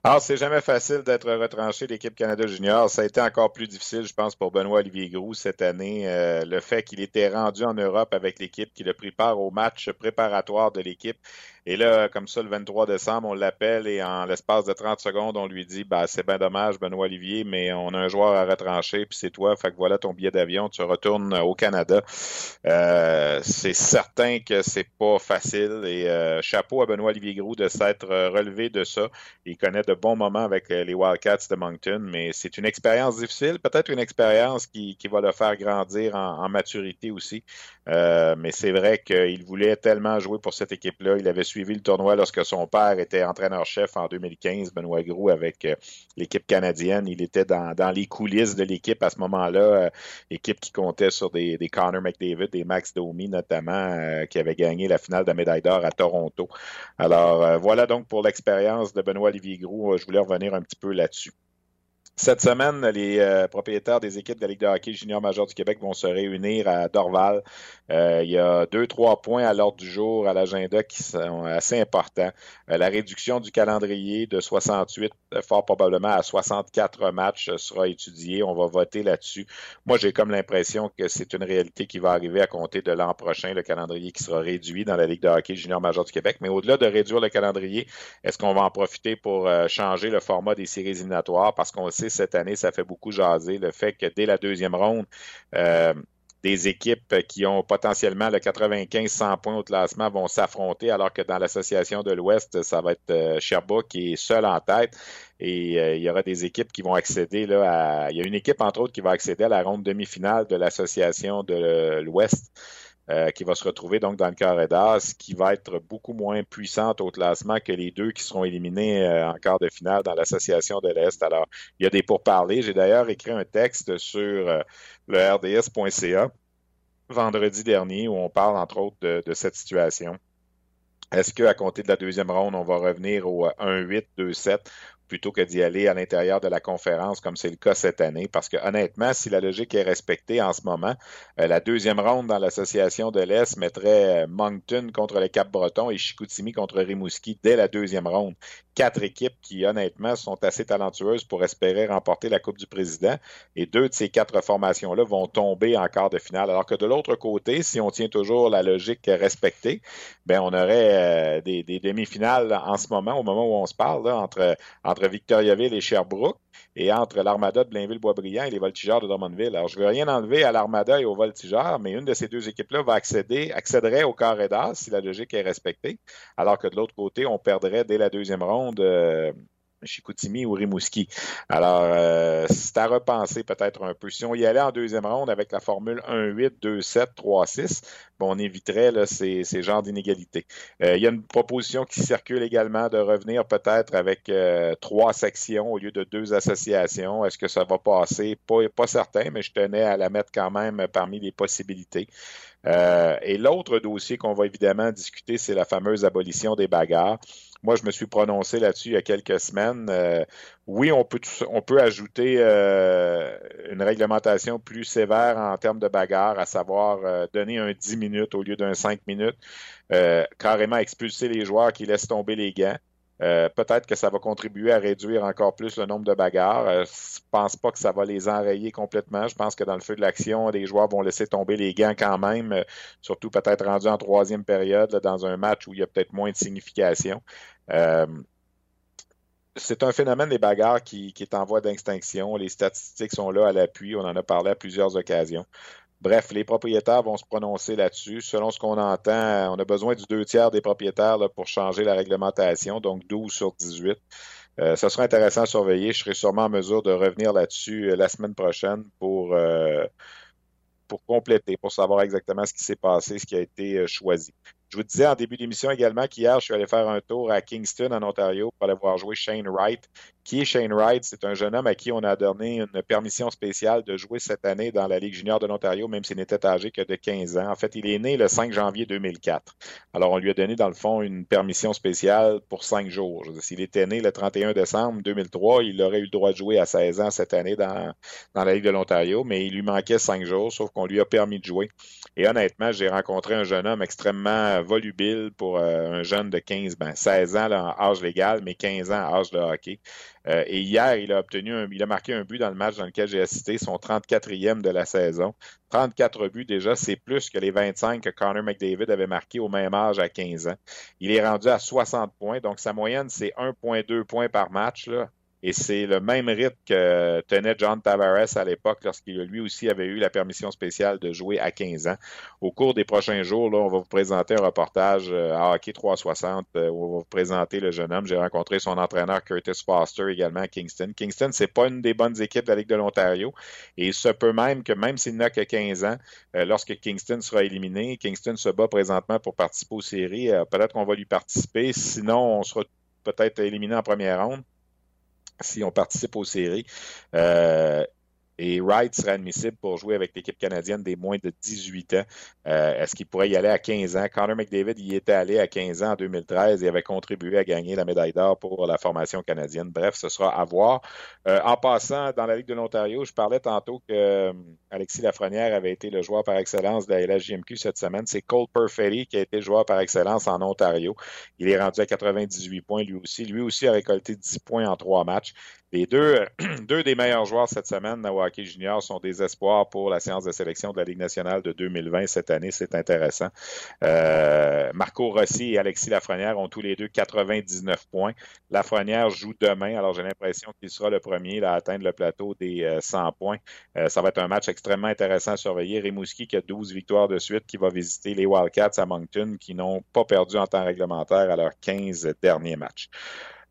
A: Alors, c'est jamais facile d'être retranché de l'équipe Canada Junior. Ça a été encore plus difficile, je pense, pour Benoît Olivier Groux cette année. Euh, le fait qu'il était rendu en Europe avec l'équipe, qu'il a pris part au match préparatoire de l'équipe et là, comme ça, le 23 décembre, on l'appelle et en l'espace de 30 secondes, on lui dit bah c'est bien dommage, Benoît Olivier, mais on a un joueur à retrancher, puis c'est toi. Fait que voilà ton billet d'avion, tu retournes au Canada. Euh, c'est certain que c'est pas facile. Et euh, chapeau à Benoît Olivier Groux de s'être relevé de ça. Il connaît de bons moments avec les Wildcats de Moncton, mais c'est une expérience difficile, peut-être une expérience qui, qui, va le faire grandir en, maturité aussi. Euh, mais c'est vrai qu'il voulait tellement jouer pour cette équipe-là. Il avait suivi le tournoi lorsque son père était entraîneur-chef en 2015, Benoît Groux, avec euh, l'équipe canadienne. Il était dans, les coulisses de l'équipe à ce moment-là, euh, équipe qui comptait sur des, Connor McDavid, des Max Domi notamment, qui avait gagné la finale de la médaille d'or à Toronto. Alors voilà donc pour l'expérience de Benoît Olivier Groux. Je voulais revenir un petit peu là-dessus. Cette semaine, les euh, propriétaires des équipes de la Ligue de hockey junior major du Québec vont se réunir à Dorval. Euh, il y a deux, trois points à l'ordre du jour à l'agenda qui sont assez importants. Euh, la réduction du calendrier de 68, fort probablement à 64 matchs, sera étudiée. On va voter là-dessus. Moi, j'ai comme l'impression que c'est une réalité qui va arriver à compter de l'an prochain, le calendrier qui sera réduit dans la Ligue de hockey junior major du Québec. Mais au-delà de réduire le calendrier, est-ce qu'on va en profiter pour changer le format des séries éliminatoires? Parce qu'on cette année, ça fait beaucoup jaser le fait que dès la deuxième ronde, euh, des équipes qui ont potentiellement le 95-100 points au classement vont s'affronter, alors que dans l'association de l'Ouest, ça va être euh, Sherbrooke qui est seul en tête. Et euh, il y aura des équipes qui vont accéder à. Il y a une équipe, entre autres, qui va accéder à la ronde demi-finale de l'association de l'Ouest. Euh, qui va se retrouver donc dans le carré d'as, qui va être beaucoup moins puissante au classement que les deux qui seront éliminés euh, en quart de finale dans l'association de l'Est. Alors, il y a des pourparlers. J'ai d'ailleurs écrit un texte sur euh, le rds.ca vendredi dernier où on parle entre autres de, de cette situation. Est-ce qu'à compter de la deuxième ronde, on va revenir au 1-8-2-7 plutôt que d'y aller à l'intérieur de la conférence comme c'est le cas cette année. Parce que honnêtement, si la logique est respectée en ce moment, euh, la deuxième ronde dans l'association de l'Est mettrait euh, Moncton contre le Cap-Breton et Chicoutimi contre Rimouski dès la deuxième ronde. Quatre équipes qui, honnêtement, sont assez talentueuses pour espérer remporter la Coupe du Président. Et deux de ces quatre formations-là vont tomber en quart de finale. Alors que de l'autre côté, si on tient toujours la logique respectée, ben on aurait euh, des, demi-finales en ce moment, au moment où on se parle, entre, entre Victoriaville et Sherbrooke et entre l'Armada de Blainville-Boisbriand et les Voltigeurs de Drummondville. Alors, je ne veux rien enlever à l'Armada et aux Voltigeurs, mais une de ces deux équipes-là va accéder, accéderait au carré d'as si la logique est respectée, alors que de l'autre côté, on perdrait dès la deuxième ronde euh, Chicoutimi ou Rimouski. Alors, euh, c'est à repenser peut-être un peu. Si on y allait en deuxième ronde avec la formule 1-8, 2-7, 3-6, on éviterait là, ces, ces genres d'inégalités. Euh, il y a une proposition qui circule également de revenir peut-être avec euh, trois sections au lieu de deux associations. Est-ce que ça va passer? Pas, pas certain, mais je tenais à la mettre quand même parmi les possibilités. Euh, et l'autre dossier qu'on va évidemment discuter, c'est la fameuse abolition des bagarres. Moi, je me suis prononcé là-dessus il y a quelques semaines. Euh, oui, on peut, on peut ajouter euh, une réglementation plus sévère en termes de bagarre, à savoir euh, donner un 10 minutes au lieu d'un 5 minutes, carrément expulser les joueurs qui laissent tomber les gants. Euh, peut-être que ça va contribuer à réduire encore plus le nombre de bagarres. Euh, je pense pas que ça va les enrayer complètement. Je pense que dans le feu de l'action, les joueurs vont laisser tomber les gants quand même, euh, surtout peut-être rendu en troisième période dans un match où il y a peut-être moins de signification. c'est un phénomène des bagarres qui est en voie d'extinction. Les statistiques sont là à l'appui. On en a parlé à plusieurs occasions. Bref, les propriétaires vont se prononcer là-dessus. Selon ce qu'on entend, on a besoin du deux tiers des propriétaires pour changer la réglementation, donc 12 sur 18. Euh, ça sera intéressant à surveiller. Je serai sûrement en mesure de revenir là-dessus euh, la semaine prochaine pour, euh, pour compléter, pour savoir exactement ce qui s'est passé, ce qui a été euh, choisi. Je vous disais en début d'émission également qu'hier, je suis allé faire un tour à Kingston, en Ontario, pour aller voir jouer Shane Wright, qui est Shane Wright. C'est un jeune homme à qui on a donné une permission spéciale de jouer cette année dans la Ligue junior de l'Ontario, même s'il n'était âgé que de 15 ans. En fait, il est né le 5 janvier 2004. Alors, on lui a donné, dans le fond, une permission spéciale pour cinq jours. S'il était né le 31 décembre 2003, il aurait eu le droit de jouer à 16 ans cette année dans, dans la Ligue de l'Ontario, mais il lui manquait cinq jours, sauf qu'on lui a permis de jouer. Et honnêtement, j'ai rencontré un jeune homme extrêmement volubile pour euh, un jeune de 15, ben 16 ans là, en âge légal, mais 15 ans en âge de hockey. Euh, et hier, il a marqué un but dans le match dans lequel j'ai assisté, son 34e de la saison. 34 buts déjà, c'est plus que les 25 que Connor McDavid avait marqué au même âge à 15 ans. Il est rendu à 60 points, donc sa moyenne, c'est 1,2 points par match. Et c'est le même rythme que tenait John Tavares à l'époque lorsqu'il lui aussi avait eu la permission spéciale de jouer à 15 ans. Au cours des prochains jours, là, on va vous présenter un reportage euh, à Hockey 360 euh, où on va vous présenter le jeune homme. J'ai rencontré son entraîneur Curtis Foster également à Kingston. Kingston, c'est pas une des bonnes équipes de la Ligue de l'Ontario. Et il se peut même que même s'il n'a que 15 ans, euh, lorsque Kingston sera éliminé, Kingston se bat présentement pour participer aux séries. peut-être qu'on va lui participer. Sinon, on sera peut-être éliminé en première ronde si on participe aux séries. Euh, et Wright serait admissible pour jouer avec l'équipe canadienne des moins de 18 ans. Euh, est-ce qu'il pourrait y aller à 15 ans? Connor McDavid y était allé à 15 ans en 2013 et avait contribué à gagner la médaille d'or pour la formation canadienne. Bref, ce sera à voir. Euh, en passant, dans la Ligue de l'Ontario, je parlais tantôt que Alexis Lafrenière avait été le joueur par excellence de la LHJMQ cette semaine. C'est Cole Perfetti qui a été joueur par excellence en Ontario. Il est rendu à 98 points lui aussi. Lui aussi a récolté 10 points en trois matchs. Les deux, *clears throat* deux des meilleurs joueurs cette semaine au hockey junior sont des espoirs pour la séance de sélection de la Ligue nationale de 2020 cette année. C'est intéressant. Euh, Marco Rossi et Alexis Lafrenière ont tous les deux 99 points. Lafrenière joue demain, alors j'ai l'impression qu'il sera le premier à atteindre le plateau des 100 euh, points. Euh, ça va être un match extrêmement intéressant à surveiller. Rimouski qui a 12 victoires de suite, qui va visiter les Wildcats à Moncton, qui n'ont pas perdu en temps réglementaire à leurs 15 derniers matchs.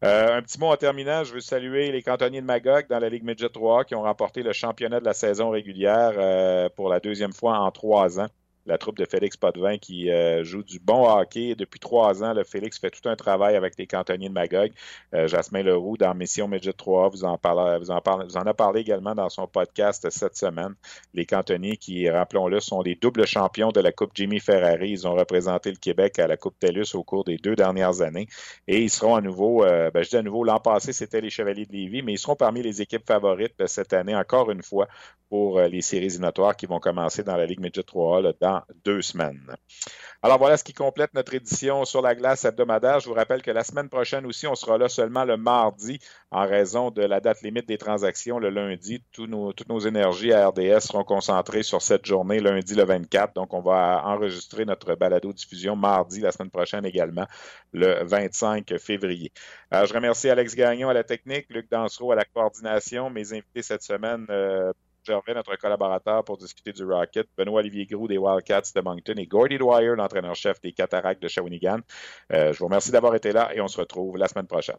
A: Euh, un petit mot en terminant, je veux saluer les cantonniers de Magog dans la Ligue Midget 3 qui ont remporté le championnat de la saison régulière euh, pour la deuxième fois en trois ans la troupe de Félix Potvin qui euh, joue du bon hockey. Depuis trois ans, le Félix fait tout un travail avec les cantonniers de Magog. Euh, Jasmin Leroux, dans Mission Midget 3, vous en, vous, en vous en a parlé également dans son podcast cette semaine. Les cantonniers qui, rappelons-le, sont les doubles champions de la Coupe Jimmy Ferrari. Ils ont représenté le Québec à la Coupe TELUS au cours des deux dernières années. Et ils seront à nouveau, euh, ben, je dis à nouveau, l'an passé, c'était les Chevaliers de Lévis, mais ils seront parmi les équipes favorites cette année, encore une fois, pour les séries éliminatoires qui vont commencer dans la Ligue Midget 3 là, dans deux semaines. Alors voilà ce qui complète notre édition sur la glace hebdomadaire. Je vous rappelle que la semaine prochaine aussi, on sera là seulement le mardi en raison de la date limite des transactions le lundi. toutes nos énergies à RDS seront concentrées sur cette journée, lundi le 24. Donc, on va enregistrer notre balado-diffusion mardi la semaine prochaine également, le 25 février. Alors, je remercie Alex Gagnon à la technique, Luc Dansereau à la coordination, mes invités cette semaine. Euh, Gervais, notre collaborateur, pour discuter du Rocket, Benoît-Olivier Groux des Wildcats de Moncton et Gordy Dwyer, l'entraîneur-chef des Cataractes de Shawinigan. Euh, je vous remercie d'avoir été là et on se retrouve la semaine prochaine.